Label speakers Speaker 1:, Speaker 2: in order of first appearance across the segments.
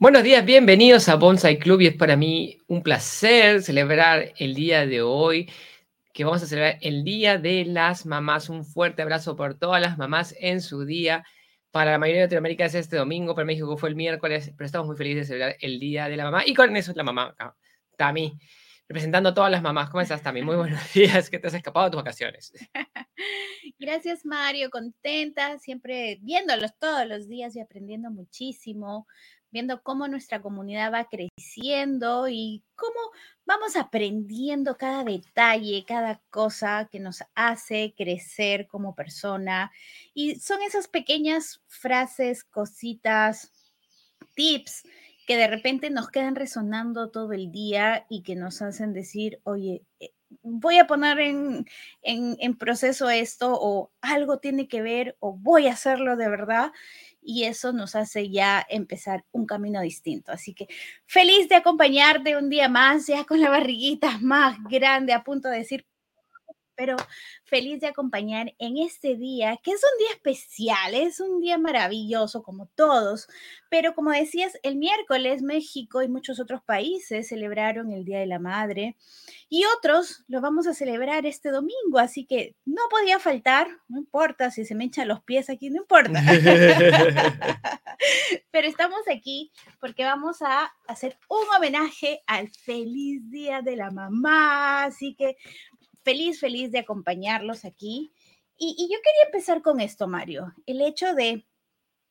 Speaker 1: Buenos días, bienvenidos a Bonsai Club y es para mí un placer celebrar el día de hoy, que vamos a celebrar el Día de las Mamás. Un fuerte abrazo por todas las mamás en su día. Para la mayoría de Latinoamérica es este domingo, para México fue el miércoles, pero estamos muy felices de celebrar el Día de la Mamá. Y con eso es la mamá, Tami, representando a todas las mamás. ¿Cómo estás, Tami? Muy buenos días, ¿Qué te has escapado de tus vacaciones.
Speaker 2: Gracias, Mario, contenta, siempre viéndolos todos los días y aprendiendo muchísimo viendo cómo nuestra comunidad va creciendo y cómo vamos aprendiendo cada detalle, cada cosa que nos hace crecer como persona. Y son esas pequeñas frases, cositas, tips que de repente nos quedan resonando todo el día y que nos hacen decir, oye, eh, voy a poner en, en, proceso esto o algo tiene que ver o voy a hacerlo de verdad y eso nos hace ya empezar un camino distinto. Así que feliz de acompañarte un día más, ya con la barriguita más grande, a punto de decir, pero feliz de acompañar en este día, que es un día especial, es un día maravilloso como todos, pero como decías, el miércoles México y muchos otros países celebraron el Día de la Madre y otros lo vamos a celebrar este domingo, así que no podía faltar, no importa si se me echan los pies aquí, no importa. pero estamos aquí porque vamos a hacer un homenaje al feliz Día de la Mamá, así que feliz, feliz de acompañarlos aquí. Y, yo quería empezar con esto, Mario, el hecho de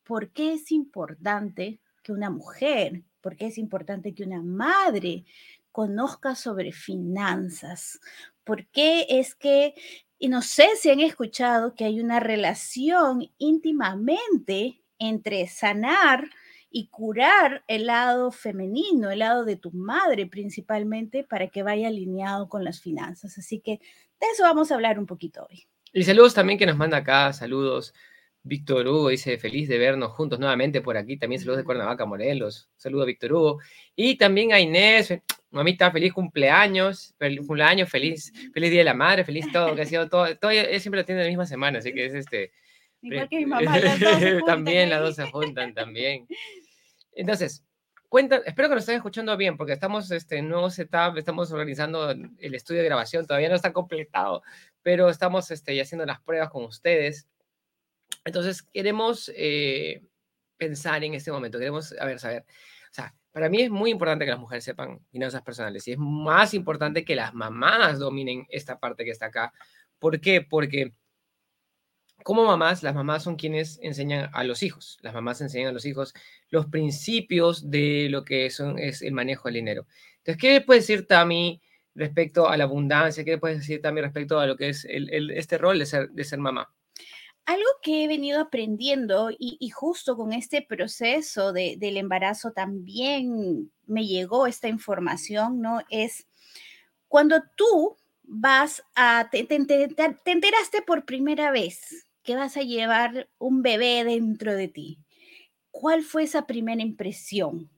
Speaker 2: por qué es importante que una mujer, por qué es importante que una madre conozca sobre finanzas, por qué es que, y no sé si han escuchado que hay una relación íntimamente entre sanar y curar el lado femenino, el lado de tu madre principalmente, para que vaya alineado con las finanzas. Así que de eso vamos a hablar un poquito hoy.
Speaker 1: Y saludos también que nos manda acá, saludos. Víctor Hugo dice, feliz de vernos juntos nuevamente por aquí. También saludos de Cuernavaca, Morelos. Saludos a Víctor Hugo. Y también a Inés, mamita, feliz cumpleaños, feliz cumpleaños, feliz, feliz Día de la Madre, feliz todo, que ha sido todo, todo, siempre lo tiene la misma semana, así que es este,
Speaker 2: Igual que mi mamá, las
Speaker 1: dos se También las dos se juntan también. Entonces, cuenta, espero que nos estén escuchando bien, porque estamos este, en nuevo setup, estamos organizando el estudio de grabación, todavía no está completado, pero estamos este, ya haciendo las pruebas con ustedes. Entonces, queremos eh, pensar en este momento, queremos, a ver, saber, o sea, para mí es muy importante que las mujeres sepan finanzas personales y es más importante que las mamás dominen esta parte que está acá. ¿Por qué? Porque como mamás, las mamás son quienes enseñan a los hijos. Las mamás enseñan a los hijos los principios de lo que son, es el manejo del dinero. Entonces, ¿qué puede decir Tami respecto a la abundancia? ¿Qué puedes decir también respecto a lo que es este rol de ser, de ser mamá?
Speaker 2: Algo que he venido aprendiendo y, justo con este proceso del embarazo también me llegó esta información, ¿no? Es cuando tú vas a, te enteraste por primera vez que vas a llevar un bebé dentro de ti. ¿Cuál fue esa primera impresión?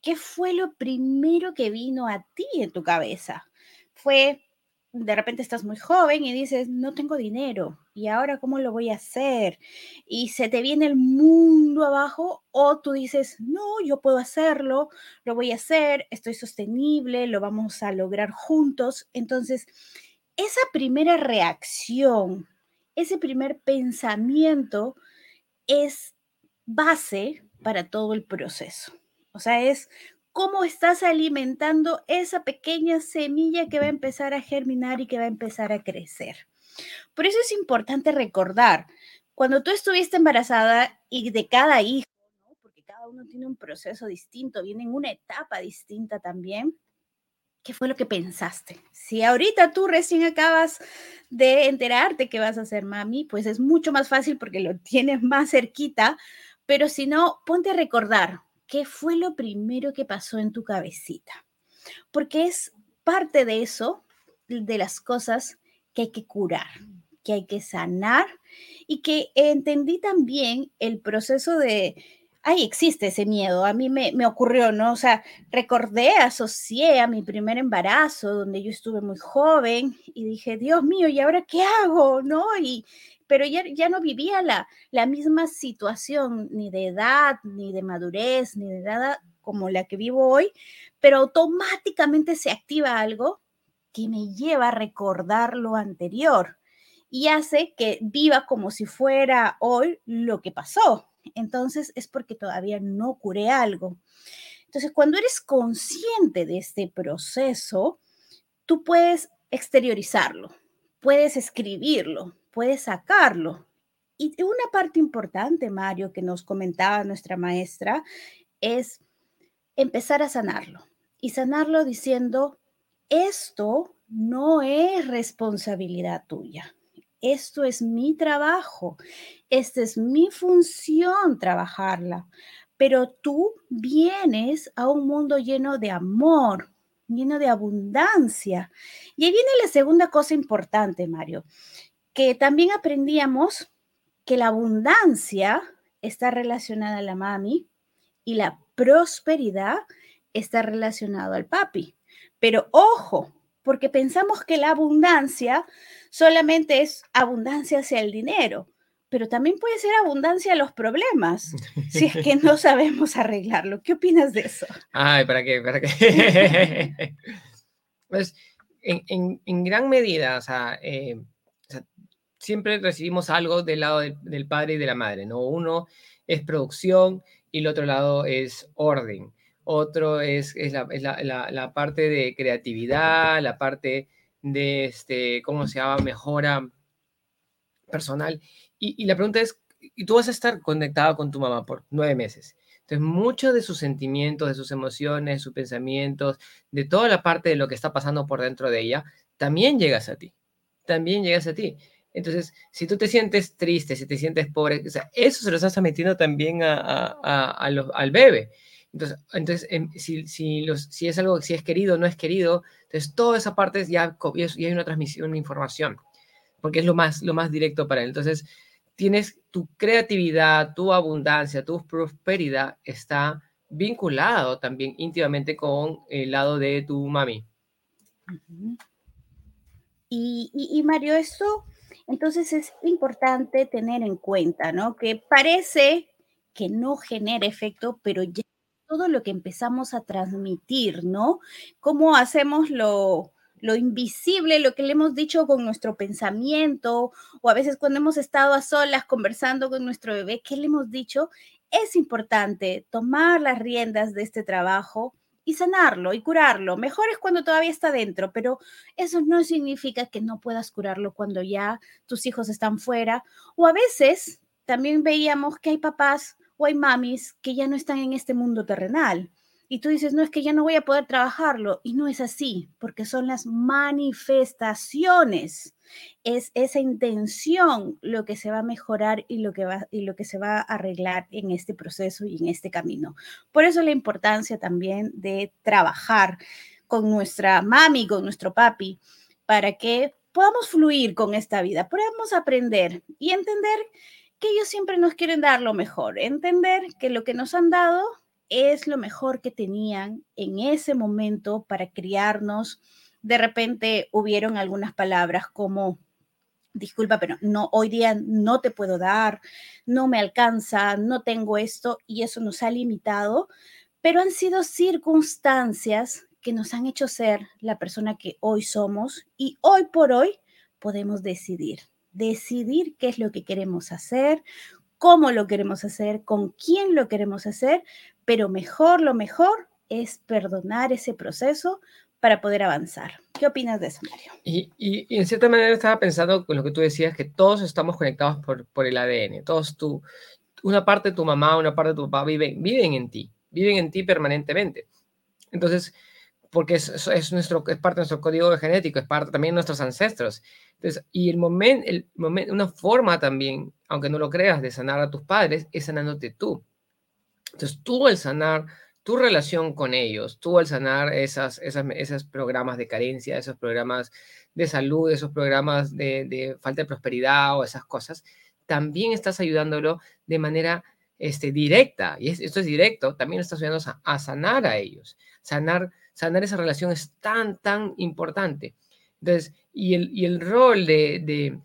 Speaker 2: ¿Qué fue lo primero que vino a ti en tu cabeza? Fue, de repente estás muy joven y dices, no tengo dinero, ¿y ahora cómo lo voy a hacer? Y se te viene el mundo abajo o tú dices, no, yo puedo hacerlo, lo voy a hacer, estoy sostenible, lo vamos a lograr juntos. Entonces, esa primera reacción ese primer pensamiento es base para todo el proceso. O sea, es cómo estás alimentando esa pequeña semilla que va a empezar a germinar y que va a empezar a crecer. Por eso es importante recordar, cuando tú estuviste embarazada y de cada hijo, porque cada uno tiene un proceso distinto, viene en una etapa distinta también, ¿qué fue lo que pensaste? Si ahorita tú recién acabas de enterarte que vas a ser mami, pues es mucho más fácil porque lo tienes más cerquita, pero si no, ponte a recordar qué fue lo primero que pasó en tu cabecita, porque es parte de eso, de las cosas que hay que curar, que hay que sanar y que entendí también el proceso de ay, existe ese miedo. A mí me, ocurrió, ¿no? O sea, recordé, asocié a mi primer embarazo, donde yo estuve muy joven y dije, Dios mío, ¿y ahora qué hago? ¿No? Y, pero ya, ya no vivía la, la misma situación, ni de edad, ni de madurez, ni de nada como la que vivo hoy, pero automáticamente se activa algo que me lleva a recordar lo anterior y hace que viva como si fuera hoy lo que pasó. Entonces es porque todavía no curé algo. Entonces, cuando eres consciente de este proceso, tú puedes exteriorizarlo, puedes escribirlo, puedes sacarlo. Y una parte importante, Mario, que nos comentaba nuestra maestra, es empezar a sanarlo. Y sanarlo diciendo, esto no es responsabilidad tuya. Esto es mi trabajo. Esta es mi función trabajarla pero tú vienes a un mundo lleno de amor, lleno de abundancia. Y ahí viene la segunda cosa importante, Mario, que también aprendíamos que la abundancia está relacionada a la mami y la prosperidad está relacionada al papi. Pero ojo, porque pensamos que la abundancia solamente es abundancia hacia el dinero pero también puede ser abundancia los problemas, si es que no sabemos arreglarlo. ¿Qué opinas de eso?
Speaker 1: Ay, ¿para qué? ¿Para qué? pues, en, gran medida, eh, o sea, siempre recibimos algo del lado del padre y de la madre, ¿no? Uno es producción y el otro lado es orden. Otro es, es, la, la, la, parte de creatividad, la parte de, este, ¿cómo se llama? Mejora personal. Y, la pregunta es, y tú vas a estar conectado con tu mamá por nueve meses. Entonces, muchos de sus sentimientos, de sus emociones, sus pensamientos, de toda la parte de lo que está pasando por dentro de ella, también llegas a ti. También llegas a ti. Entonces, si tú te sientes triste, si te sientes pobre, eso se lo estás metiendo también a, al bebé. Entonces, entonces em, si, si, es algo, si es querido o no es querido, entonces toda esa parte ya, ya hay una transmisión de información, porque es lo más, lo más directo para él. Entonces, tienes tu creatividad, tu abundancia, tu prosperidad está vinculado también íntimamente con el lado de tu mami.
Speaker 2: y, Mario, eso entonces es importante tener en cuenta, ¿no? Que parece que no genera efecto, pero ya todo lo que empezamos a transmitir, ¿no? ¿Cómo hacemos lo, lo invisible, lo que le hemos dicho con nuestro pensamiento, o a veces cuando hemos estado a solas conversando con nuestro bebé, ¿qué le hemos dicho? Es importante tomar las riendas de este trabajo y sanarlo y curarlo. Mejor es cuando todavía está dentro, pero eso no significa que no puedas curarlo cuando ya tus hijos están fuera. O a veces también veíamos que hay papás o hay mamis que ya no están en este mundo terrenal y tú dices, no, es que ya no voy a poder trabajarlo. Y no es así, porque son las manifestaciones. Es esa intención lo que se va a mejorar y lo que, va, y lo que se va a arreglar en este proceso y en este camino. Por eso la importancia también de trabajar con nuestra mami, con nuestro papi, para que podamos fluir con esta vida, podamos aprender y entender que ellos siempre nos quieren dar lo mejor, entender que lo que nos han dado es lo mejor que tenían en ese momento para criarnos. De repente hubieron algunas palabras como, disculpa, pero no, hoy día no te puedo dar, no me alcanza, no tengo esto y eso nos ha limitado, pero han sido circunstancias que nos han hecho ser la persona que hoy somos y hoy por hoy podemos decidir, decidir qué es lo que queremos hacer, cómo lo queremos hacer, con quién lo queremos hacer, pero mejor, lo mejor es perdonar ese proceso para poder avanzar. ¿Qué opinas de eso, Mario?
Speaker 1: Y, y, en cierta manera estaba pensando con lo que tú decías, que todos estamos conectados por, por el ADN, todos tú, una parte de tu mamá, una parte de tu papá viven, viven en ti, viven en ti permanentemente. Entonces, porque es, es, nuestro, es parte de nuestro código genético, es parte también de nuestros ancestros. Entonces, y el momento, el momento, una forma también, aunque no lo creas, de sanar a tus padres es sanándote tú. Entonces, tú al sanar tu relación con ellos, tú al sanar esas, esas, esos programas de carencia, esos programas de salud, esos programas de, de falta de prosperidad o esas cosas, también estás ayudándolo de manera este, directa, y esto es directo, también estás ayudando a, sanar a ellos. Sanar, sanar esa relación es tan, tan importante. Entonces, y el, y el rol de,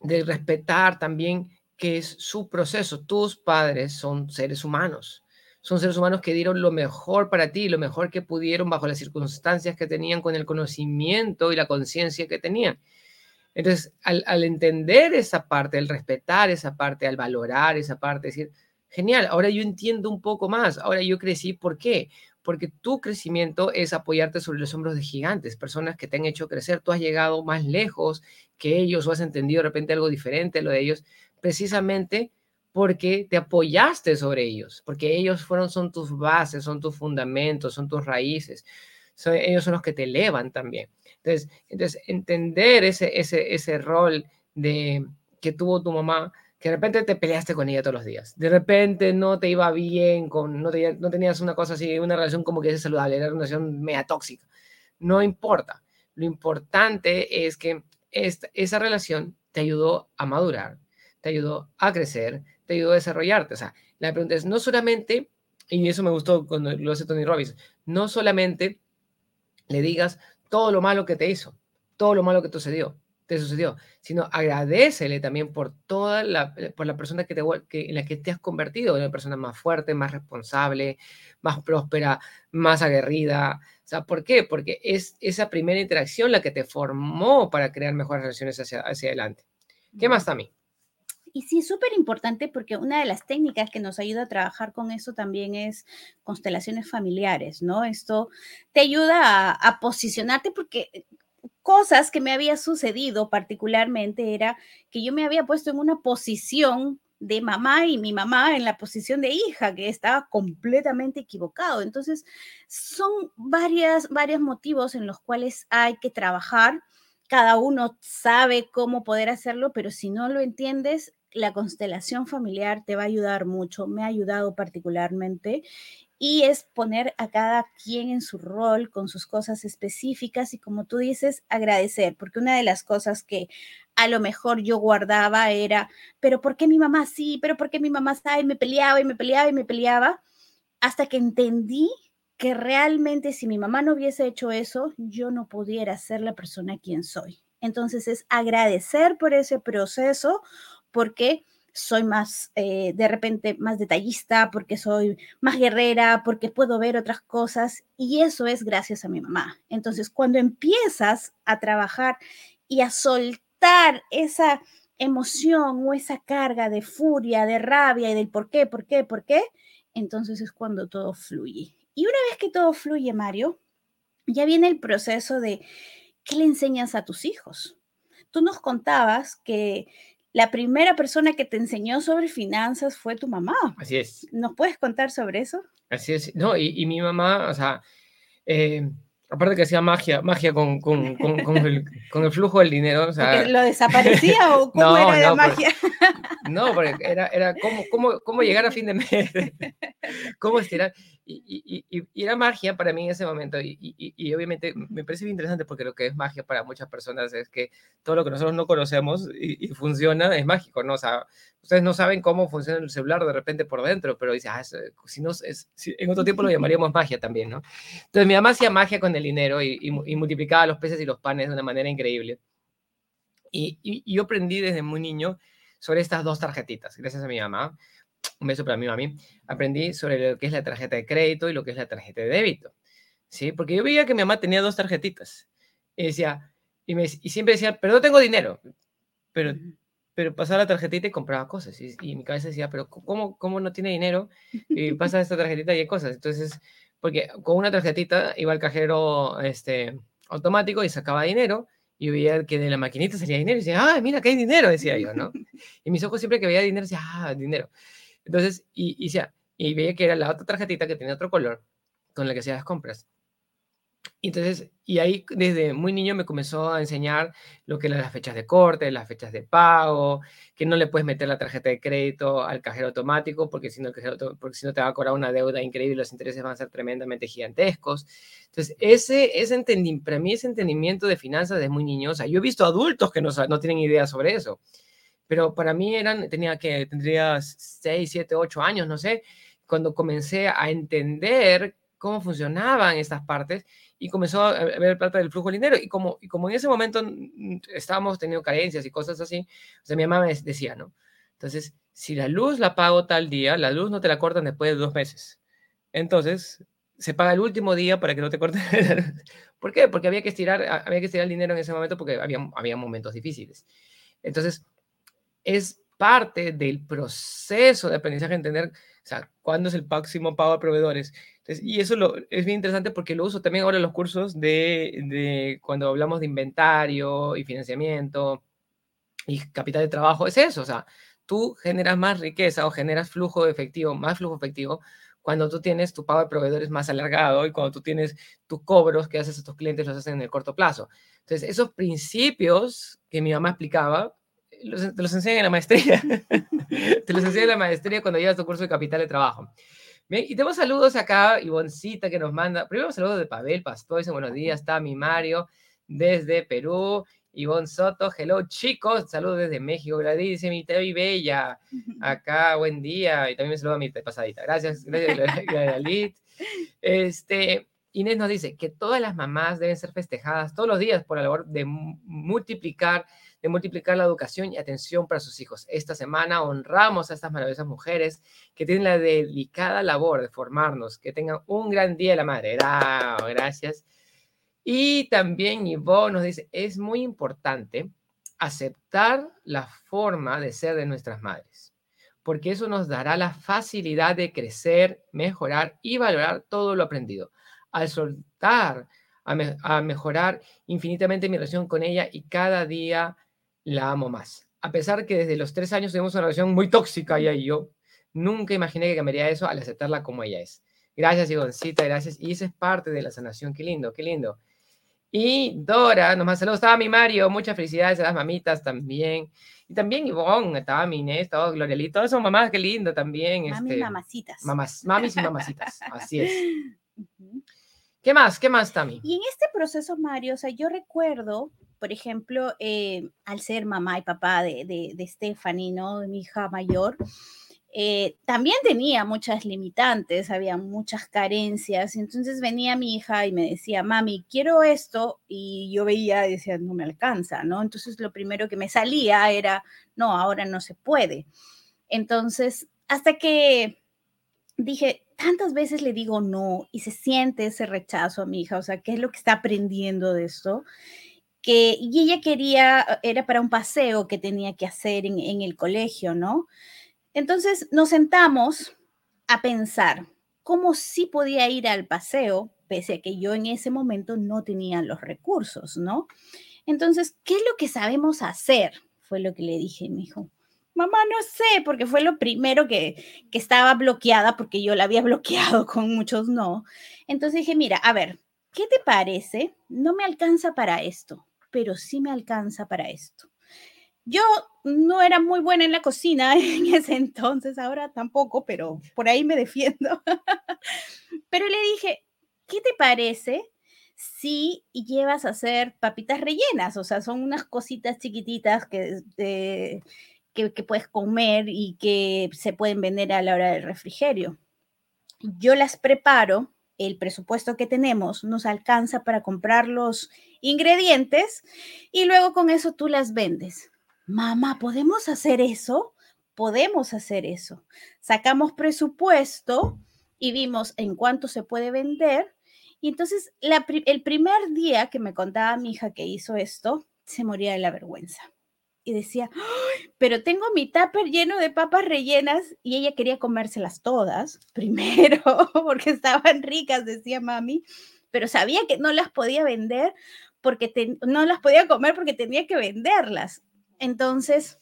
Speaker 1: de, respetar también que es su proceso. Tus padres son seres humanos, son seres humanos que dieron lo mejor para ti, lo mejor que pudieron bajo las circunstancias que tenían, con el conocimiento y la conciencia que tenían. Entonces, al, al, entender esa parte, al respetar esa parte, al valorar esa parte, decir, genial, ahora yo entiendo un poco más, ahora yo crecí, ¿por qué? Porque tu crecimiento es apoyarte sobre los hombros de gigantes, personas que te han hecho crecer, tú has llegado más lejos que ellos o has entendido de repente algo diferente lo de ellos, precisamente porque te apoyaste sobre ellos, porque ellos fueron, son tus bases, son tus fundamentos, son tus raíces, ellos son los que te elevan también. Entonces, entonces entender ese, ese, ese rol de, que tuvo tu mamá, que de repente te peleaste con ella todos los días, de repente no te iba bien, con, no, no tenías una cosa así, una relación como que es saludable, era una relación media tóxica. No importa. Lo importante es que esa relación te ayudó a madurar, te ayudó a crecer, te ayudó a desarrollarte. O sea, la pregunta es no solamente, y eso me gustó cuando lo hace Tony Robbins, no solamente le digas, todo lo malo que te hizo, todo lo malo que te sucedió, te sucedió, sino agradecele también por toda la, por la persona que te, que, en la que te has convertido, una persona más fuerte, más responsable, más próspera, más aguerrida. O sea, ¿por qué? Porque es esa primera interacción la que te formó para crear mejores relaciones hacia, hacia adelante. ¿Qué más, Tami?
Speaker 2: y sí, súper importante porque una de las técnicas que nos ayuda a trabajar con eso también es constelaciones familiares, ¿no? Esto te ayuda a, posicionarte porque eh, cosas que me había sucedido particularmente era que yo me había puesto en una posición de mamá y mi mamá en la posición de hija, que estaba completamente equivocado. Entonces, son varias, varios motivos en los cuales hay que trabajar. Cada uno sabe cómo poder hacerlo, pero si no lo entiendes, la constelación familiar te va a ayudar mucho, me ha ayudado particularmente, y es poner a cada quien en su rol con sus cosas específicas y como tú dices, agradecer, porque una de las cosas que a lo mejor yo guardaba era, pero ¿por qué mi mamá sí? ¿Pero por qué mi mamá sabe? Y me peleaba y me peleaba y me peleaba, hasta que entendí que realmente si mi mamá no hubiese hecho eso, yo no pudiera ser la persona quien soy. Entonces es agradecer por ese proceso, porque soy más, eh, de repente, más detallista, porque soy más guerrera, porque puedo ver otras cosas y eso es gracias a mi mamá. Entonces, cuando empiezas a trabajar y a soltar esa emoción o esa carga de furia, de rabia y del por qué, por qué, por qué, entonces es cuando todo fluye. Y una vez que todo fluye, Mario, ya viene el proceso de qué le enseñas a tus hijos. Tú nos contabas que la primera persona que te enseñó sobre finanzas fue tu mamá.
Speaker 1: Así es.
Speaker 2: ¿Nos puedes contar sobre eso?
Speaker 1: Así es. No, y, mi mamá, o sea, eh, aparte que hacía magia, magia con, con, con, el, con el, flujo del dinero. O sea,
Speaker 2: ¿Lo desaparecía o cómo era la magia?
Speaker 1: no, porque era, era cómo, cómo, cómo llegar a fin de mes, cómo estirar. Y, y, y, era magia para mí en ese momento. Y, obviamente me parece bien interesante porque lo que es magia para muchas personas es que todo lo que nosotros no conocemos y, funciona es mágico, ¿no? O sea, ustedes no saben cómo funciona el celular de repente por dentro, pero dice, ah, si no, es, en otro tiempo lo llamaríamos magia también, ¿no? Entonces mi mamá hacía magia con el dinero y, multiplicaba los peces y los panes de una manera increíble. Y, yo aprendí desde muy niño sobre estas dos tarjetitas, gracias a mi mamá un beso para mi mami, aprendí sobre lo que es la tarjeta de crédito y lo que es la tarjeta de débito. ¿Sí? Porque yo veía que mi mamá tenía dos tarjetitas. Y decía, y, me, y siempre decía, pero no tengo dinero. Pero, pero pasaba la tarjetita y compraba cosas. Y, y mi cabeza decía, pero ¿cómo, ¿cómo no tiene dinero? Y pasa esta tarjetita y hay cosas. Entonces, porque con una tarjetita iba al cajero este, automático y sacaba dinero y veía que de la maquinita salía dinero y decía, ah, mira que hay dinero, decía yo, ¿no? Y mis ojos siempre que veía dinero decía, ah, dinero. Entonces, y, y, veía que era la otra tarjetita que tenía otro color con la que hacía las compras. Entonces, y ahí desde muy niño me comenzó a enseñar lo que eran las fechas de corte, las fechas de pago, que no le puedes meter la tarjeta de crédito al cajero automático porque si no, porque si te va a cobrar una deuda increíble, los intereses van a ser tremendamente gigantescos. Entonces, ese, ese entendimiento, para mí ese entendimiento de finanzas desde muy niño, o sea, yo he visto adultos que no tienen idea sobre eso pero para mí eran, tenía que, tendría 6, 7, 8 años, no sé, cuando comencé a entender cómo funcionaban estas partes y comenzó a ver parte del flujo del dinero. Y como, y como en ese momento estábamos teniendo carencias y cosas así, o mi mamá me decía, ¿no? Entonces, si la luz la pago tal día, la luz no te la cortan después de dos meses. Entonces, se paga el último día para que no te corten. ¿Por qué? Porque había que estirar, había que estirar el dinero en ese momento porque había, había momentos difíciles. Entonces, es parte del proceso de aprendizaje entender, o sea, cuándo es el máximo pago a proveedores. y eso lo, es bien interesante porque lo uso también ahora en los cursos de, de cuando hablamos de inventario y financiamiento y capital de trabajo. Es eso, o sea, tú generas más riqueza o generas flujo efectivo, más flujo efectivo cuando tú tienes tu pago de proveedores más alargado y cuando tú tienes tus cobros que haces a tus clientes los hacen en el corto plazo. Entonces, esos principios que mi mamá explicaba, los, te los enseñan en la maestría. te los enseñan en la maestría cuando llevas tu curso de capital de trabajo. Bien, y tenemos saludos acá, Ivoncita que nos manda, primero saludos de Pavel Pastor, dice buenos días, está mi Mario desde Perú, Ivonne Soto, hello chicos, saludos desde México, Gladys dice mi y Bella, acá, buen día, y también me saluda a mi pasadita, gracias, gracias Gladys. Este, Inés nos dice que todas las mamás deben ser festejadas todos los días por la labor de multiplicar, de multiplicar la educación y atención para sus hijos. Esta semana honramos a estas maravillosas mujeres que tienen la delicada labor de formarnos, que tengan un gran día de la madre. gracias. Y también Yvonne nos dice, es muy importante aceptar la forma de ser de nuestras madres, porque eso nos dará la facilidad de crecer, mejorar y valorar todo lo aprendido. Al soltar, a, mejorar infinitamente mi relación con ella y cada día la amo más. A pesar que desde los tres años tenemos una relación muy tóxica ella y yo, nunca imaginé que cambiaría eso al aceptarla como ella es. Gracias, Ivoncita, gracias. Y esa es parte de la sanación. Qué lindo, qué lindo. Y Dora, nomás saludos, estaba mi Mario, muchas felicidades a las mamitas también. Y también Ivonne, estaba mi Inés, todo Glorialito, todas son mamás, qué lindo también.
Speaker 2: Mami este, mamacitas.
Speaker 1: Mamás, mamis y mamacitas, así es. ¿Qué más? ¿Qué más, Tami?
Speaker 2: Y en este proceso, Mario, o sea, yo recuerdo, por ejemplo, eh, al ser mamá y papá de, de, de Stephanie, ¿no? De mi hija mayor, eh, también tenía muchas limitantes, había muchas carencias. Entonces venía mi hija y me decía, mami, quiero esto, y yo veía y decía, no me alcanza, ¿no? Entonces lo primero que me salía era, no, ahora no se puede. Entonces, hasta que dije, tantas veces le digo no y se siente ese rechazo a mi hija, o sea, ¿qué es lo que está aprendiendo de esto? Que, y ella quería, era para un paseo que tenía que hacer en, el colegio, ¿no? Entonces nos sentamos a pensar cómo sí podía ir al paseo, pese a que yo en ese momento no tenía los recursos, ¿no? Entonces, ¿qué es lo que sabemos hacer? Fue lo que le dije, me dijo. Mamá, no sé, porque fue lo primero que, que estaba bloqueada, porque yo la había bloqueado con muchos no. Entonces dije, mira, a ver, ¿qué te parece? No me alcanza para esto, pero sí me alcanza para esto. Yo no era muy buena en la cocina en ese entonces, ahora tampoco, pero por ahí me defiendo. pero le dije, ¿qué te parece si llevas a hacer papitas rellenas? O sea, son unas cositas chiquititas que, que, que puedes comer y que se pueden vender a la hora del refrigerio. Yo las preparo, el presupuesto que tenemos nos alcanza para comprar los ingredientes y luego con eso tú las vendes mamá, ¿podemos hacer eso? Podemos hacer eso. Sacamos presupuesto y vimos en cuánto se puede vender. Y entonces el primer día que me contaba mi hija que hizo esto, se moría de la vergüenza. Y decía, pero tengo mi tupper lleno de papas rellenas y ella quería comérselas todas primero porque estaban ricas, decía mami, pero sabía que no las podía vender porque no las podía comer porque tenía que venderlas. Entonces,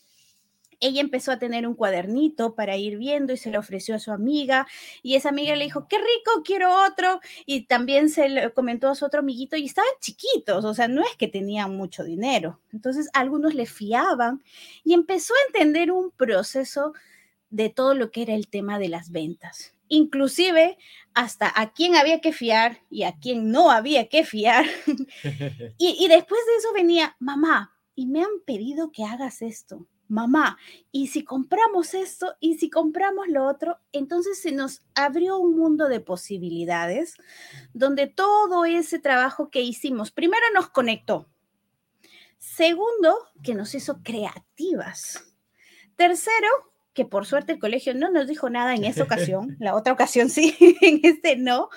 Speaker 2: ella empezó a tener un cuadernito para ir viendo y se lo ofreció a su amiga y esa amiga le dijo, qué rico, quiero otro y también se lo comentó a su otro amiguito y estaban chiquitos, o sea, no es que tenían mucho dinero. Entonces, algunos le fiaban y empezó a entender un proceso de todo lo que era el tema de las ventas. Inclusive hasta a quién había que fiar y a quién no había que fiar. y, y después de eso venía, mamá, y me han pedido que hagas esto. Mamá, y si compramos esto y si compramos lo otro, entonces se nos abrió un mundo de posibilidades donde todo ese trabajo que hicimos, primero nos conectó, segundo, que nos hizo creativas, tercero, que por suerte el colegio no nos dijo nada en esa ocasión, la otra ocasión sí, en este no,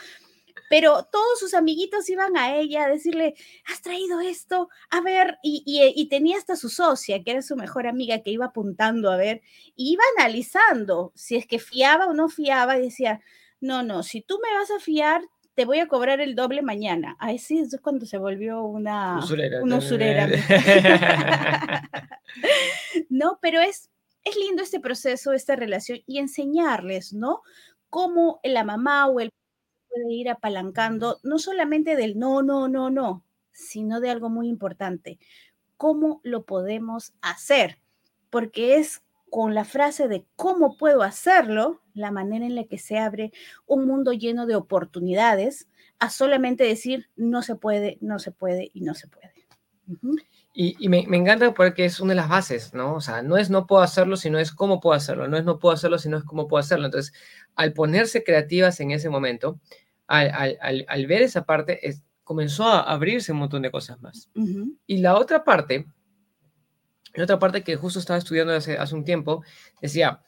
Speaker 2: pero todos sus amiguitos iban a ella a decirle, has traído esto, a ver, y, tenía hasta su socia, que era su mejor amiga, que iba apuntando a ver, y iba analizando si es que fiaba o no fiaba, y decía, no, no, si tú me vas a fiar, te voy a cobrar el doble mañana. Ahí sí, es cuando se volvió una usurera. Una usurera. no, pero es, es lindo este proceso, esta relación y enseñarles, ¿no? Cómo la mamá o el puede ir apalancando no solamente del no, no, no, no, sino de algo muy importante. ¿Cómo lo podemos hacer? Porque es con la frase de cómo puedo hacerlo, la manera en la que se abre un mundo lleno de oportunidades, a solamente decir no se puede, no se puede y no se puede.
Speaker 1: Y, me, me, encanta porque es una de las bases, ¿no? O sea, no es no puedo hacerlo, sino es cómo puedo hacerlo. No es no puedo hacerlo, sino es cómo puedo hacerlo. Entonces, al ponerse creativas en ese momento, al, ver esa parte, comenzó a abrirse un montón de cosas más. Y la otra parte, la otra parte que justo estaba estudiando hace, hace un tiempo, decía,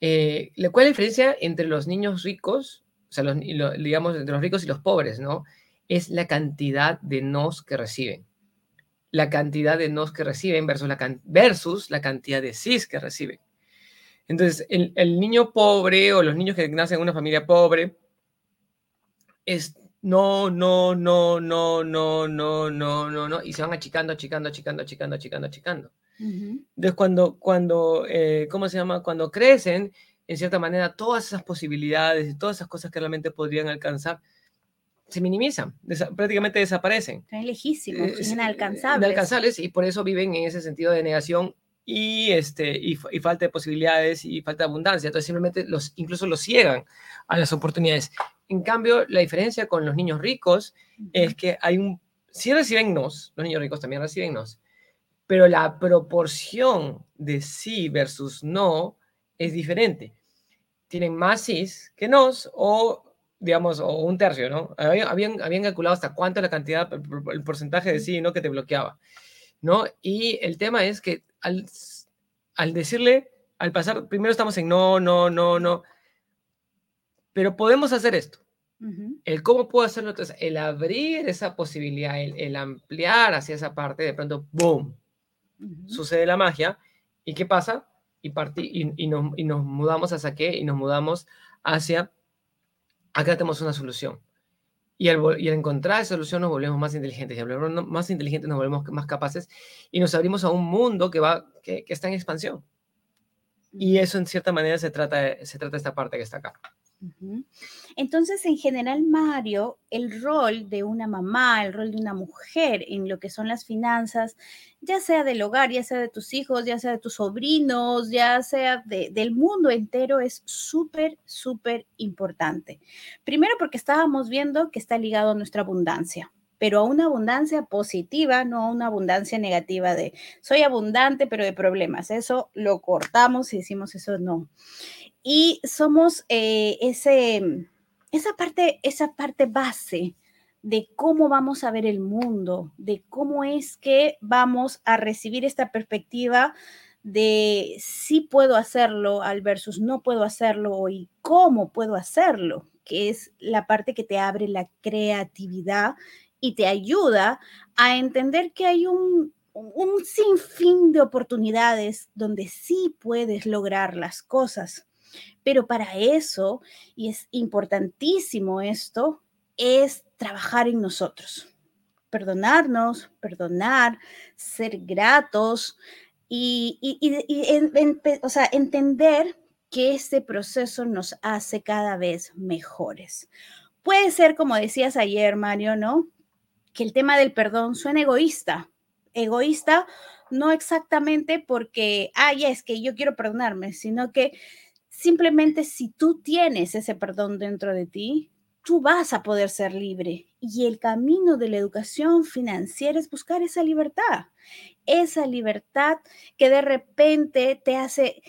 Speaker 1: eh, ¿cuál es la diferencia entre los niños ricos, o sea, los, digamos, entre los ricos y los pobres, ¿no? Es la cantidad de nos que reciben. La cantidad de nos que reciben versus la, versus la cantidad de cis que reciben. Entonces, el, el niño pobre o los niños que nacen en una familia pobre, es no, no, no, no, no, no, no, no, no, y se van achicando, achicando, achicando, achicando, achicando, achicando. Entonces, cuando, cuando eh, ¿cómo se llama? Cuando crecen, en cierta manera, todas esas posibilidades y todas esas cosas que realmente podrían alcanzar, se minimizan, prácticamente desaparecen.
Speaker 2: Están lejísimos, eh, inalcanzables.
Speaker 1: Inalcanzables y por eso viven en ese sentido de negación y, este, y, falta de posibilidades y falta de abundancia. Entonces simplemente los, incluso los ciegan a las oportunidades. En cambio, la diferencia con los niños ricos es que hay un, sí reciben nos, los niños ricos también reciben nos, pero la proporción de sí versus no es diferente. Tienen más sí que nos o digamos, o un tercio, ¿no? Habían, habían calculado hasta cuánto la cantidad, el porcentaje de sí no que te bloqueaba, ¿no? Y el tema es que al, al decirle, al pasar, primero estamos en no, no, no, no, pero podemos hacer esto. El cómo puedo hacerlo, entonces, el abrir esa posibilidad, el, ampliar hacia esa parte, de pronto, ¡boom! Sucede la magia. ¿Y qué pasa? Y, y, y, nos, y nos mudamos hacia qué? Y nos mudamos hacia, acá tenemos una solución. Y al, y al, encontrar esa solución nos volvemos más inteligentes. Y al volvernos más inteligentes nos volvemos más capaces y nos abrimos a un mundo que, va, que, que está en expansión. Y eso en cierta manera se trata, se trata de esta parte que está acá.
Speaker 2: Entonces, en general, Mario, el rol de una mamá, el rol de una mujer en lo que son las finanzas, ya sea del hogar, ya sea de tus hijos, ya sea de tus sobrinos, ya sea del mundo entero, es súper, súper importante. Primero porque estábamos viendo que está ligado a nuestra abundancia pero a una abundancia positiva, no a una abundancia negativa de soy abundante, pero de problemas. Eso lo cortamos y decimos eso no y somos eh, ese, esa, parte, esa parte base de cómo vamos a ver el mundo, de cómo es que vamos a recibir esta perspectiva de si puedo hacerlo al versus no puedo hacerlo y cómo puedo hacerlo, que es la parte que te abre la creatividad y te ayuda a entender que hay un, un sinfín de oportunidades donde sí puedes lograr las cosas. Pero para eso, y es importantísimo esto, es trabajar en nosotros. Perdonarnos, perdonar, ser gratos y, o sea, entender que este proceso nos hace cada vez mejores. Puede ser, como decías ayer, Mario, ¿no? Que el tema del perdón suena egoísta. Egoísta no exactamente porque, ya es que yo quiero perdonarme, sino que Simplemente si tú tienes ese perdón dentro de ti, tú vas a poder ser libre. Y el camino de la educación financiera es buscar esa libertad. Esa libertad que de repente te hace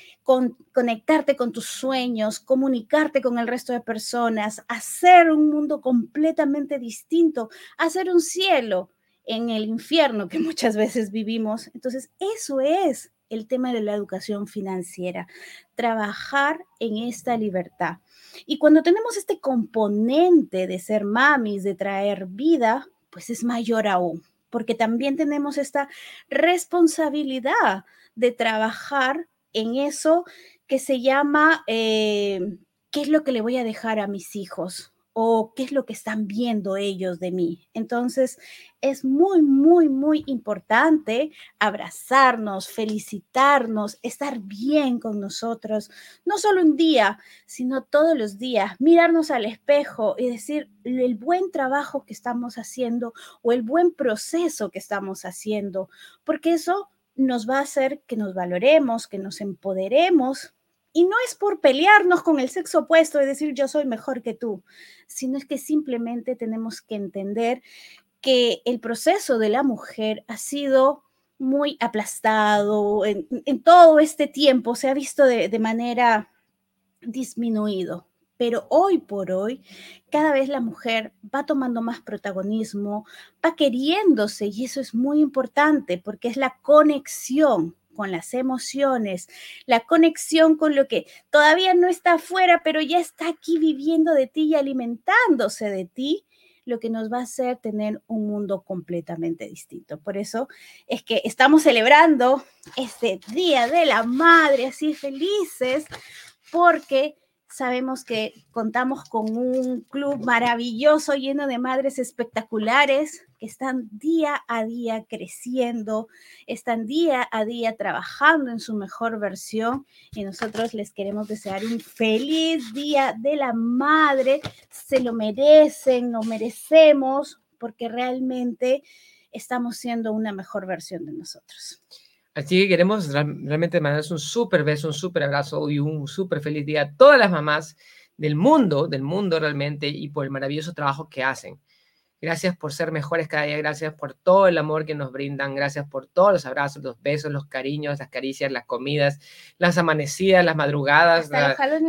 Speaker 2: conectarte con tus sueños, comunicarte con el resto de personas, hacer un mundo completamente distinto, hacer un cielo en el infierno que muchas veces vivimos. Entonces, eso es el tema de la educación financiera, trabajar en esta libertad. Y cuando tenemos este componente de ser mamis, de traer vida, pues es mayor aún, porque también tenemos esta responsabilidad de trabajar en eso que se llama, eh, ¿qué es lo que le voy a dejar a mis hijos? O qué es lo que están viendo ellos de mí. Entonces, es muy, muy, muy importante abrazarnos, felicitarnos, estar bien con nosotros, no solo un día, sino todos los días, mirarnos al espejo y decir el buen trabajo que estamos haciendo o el buen proceso que estamos haciendo, porque eso nos va a hacer que nos valoremos, que nos empoderemos y no es por pelearnos con el sexo opuesto y decir yo soy mejor que tú, sino es que simplemente tenemos que entender que el proceso de la mujer ha sido muy aplastado en, todo este tiempo, se ha visto de, de manera disminuido. Pero hoy por hoy, cada vez la mujer va tomando más protagonismo, va queriéndose y eso es muy importante porque es la conexión con las emociones, la conexión con lo que todavía no está afuera, pero ya está aquí viviendo de ti y alimentándose de ti, lo que nos va a hacer tener un mundo completamente distinto. Por eso es que estamos celebrando este Día de la Madre así felices, porque Sabemos que contamos con un club maravilloso lleno de madres espectaculares que están día a día creciendo, están día a día trabajando en su mejor versión y nosotros les queremos desear un feliz día de la madre. Se lo merecen, lo merecemos porque realmente estamos siendo una mejor versión de nosotros.
Speaker 1: Así que queremos realmente mandarles un súper beso, un súper abrazo y un súper feliz día a todas las mamás del mundo, del mundo realmente, y por el maravilloso trabajo que hacen. Gracias por ser mejores cada día, gracias por todo el amor que nos brindan, gracias por todos los abrazos, los besos, los cariños, las caricias, las comidas, las amanecidas, las madrugadas,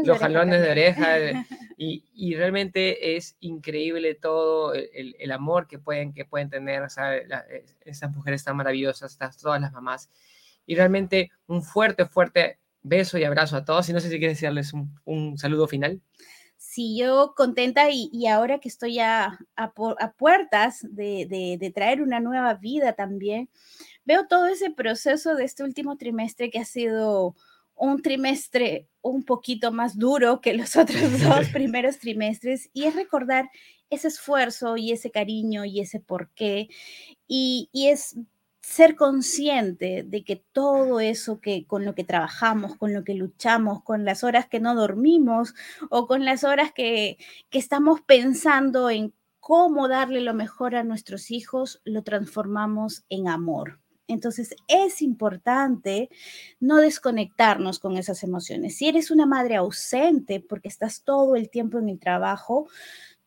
Speaker 1: los jalones, de, oreja. y, realmente es increíble todo el, amor que pueden, que pueden tener esas mujeres tan maravillosas, todas las mamás y realmente un fuerte, fuerte beso y abrazo a todos. Y no sé si quieres decirles un, saludo final.
Speaker 2: Sí, yo contenta y, ahora que estoy a, a, puertas de, de, traer una nueva vida también, veo todo ese proceso de este último trimestre que ha sido un trimestre un poquito más duro que los otros dos primeros trimestres y es recordar ese esfuerzo y ese cariño y ese porqué y, y es ser consciente de que todo eso que con lo que trabajamos, con lo que luchamos, con las horas que no dormimos o con las horas que, que estamos pensando en cómo darle lo mejor a nuestros hijos, lo transformamos en amor. Entonces es importante no desconectarnos con esas emociones. Si eres una madre ausente porque estás todo el tiempo en el trabajo,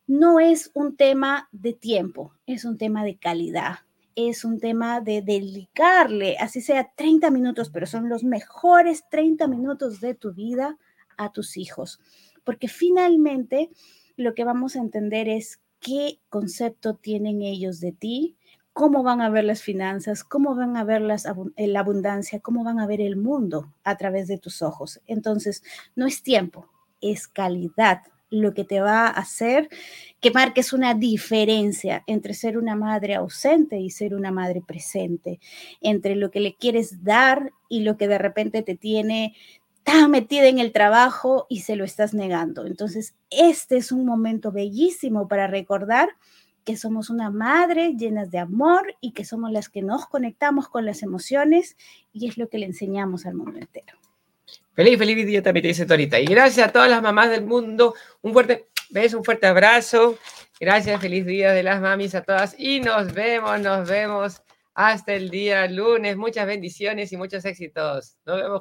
Speaker 2: no es un tema de tiempo, es un tema de calidad es un tema de dedicarle, así sea 30 minutos, pero son los mejores 30 minutos de tu vida a tus hijos. Porque finalmente lo que vamos a entender es qué concepto tienen ellos de ti, cómo van a ver las finanzas, cómo van a ver las, la abundancia, cómo van a ver el mundo a través de tus ojos. Entonces, no es tiempo, es calidad lo que te va a hacer que marques una diferencia entre ser una madre ausente y ser una madre presente, entre lo que le quieres dar y lo que de repente te tiene tan metida en el trabajo y se lo estás negando. Entonces, este es un momento bellísimo para recordar que somos una madre llenas de amor y que somos las que nos conectamos con las emociones y es lo que le enseñamos al mundo entero.
Speaker 1: Feliz, feliz día también te dice Torita. Y gracias a todas las mamás del mundo. Un fuerte beso, un fuerte abrazo. Gracias, feliz día de las mamis a todas. Y nos vemos, nos vemos hasta el día lunes. Muchas bendiciones y muchos éxitos. Nos vemos.